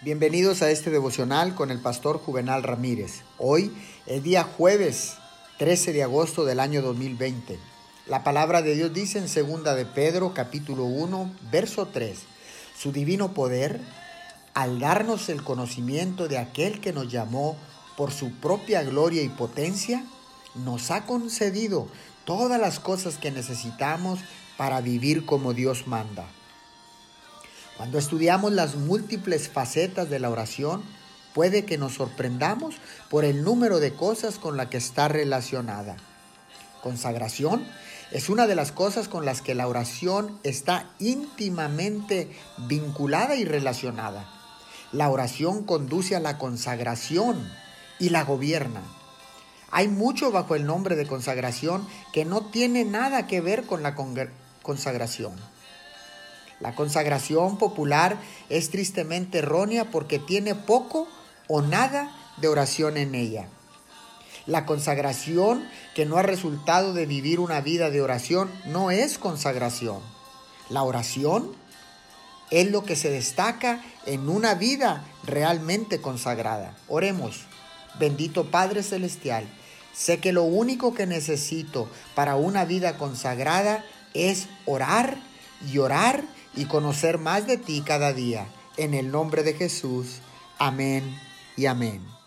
Bienvenidos a este devocional con el pastor Juvenal Ramírez. Hoy es día jueves 13 de agosto del año 2020. La palabra de Dios dice en segunda de Pedro capítulo 1 verso 3, su divino poder al darnos el conocimiento de aquel que nos llamó por su propia gloria y potencia, nos ha concedido todas las cosas que necesitamos para vivir como Dios manda. Cuando estudiamos las múltiples facetas de la oración, puede que nos sorprendamos por el número de cosas con las que está relacionada. Consagración es una de las cosas con las que la oración está íntimamente vinculada y relacionada. La oración conduce a la consagración y la gobierna. Hay mucho bajo el nombre de consagración que no tiene nada que ver con la consagración. La consagración popular es tristemente errónea porque tiene poco o nada de oración en ella. La consagración que no ha resultado de vivir una vida de oración no es consagración. La oración es lo que se destaca en una vida realmente consagrada. Oremos, bendito Padre Celestial, sé que lo único que necesito para una vida consagrada es orar y orar y conocer más de ti cada día. En el nombre de Jesús. Amén y amén.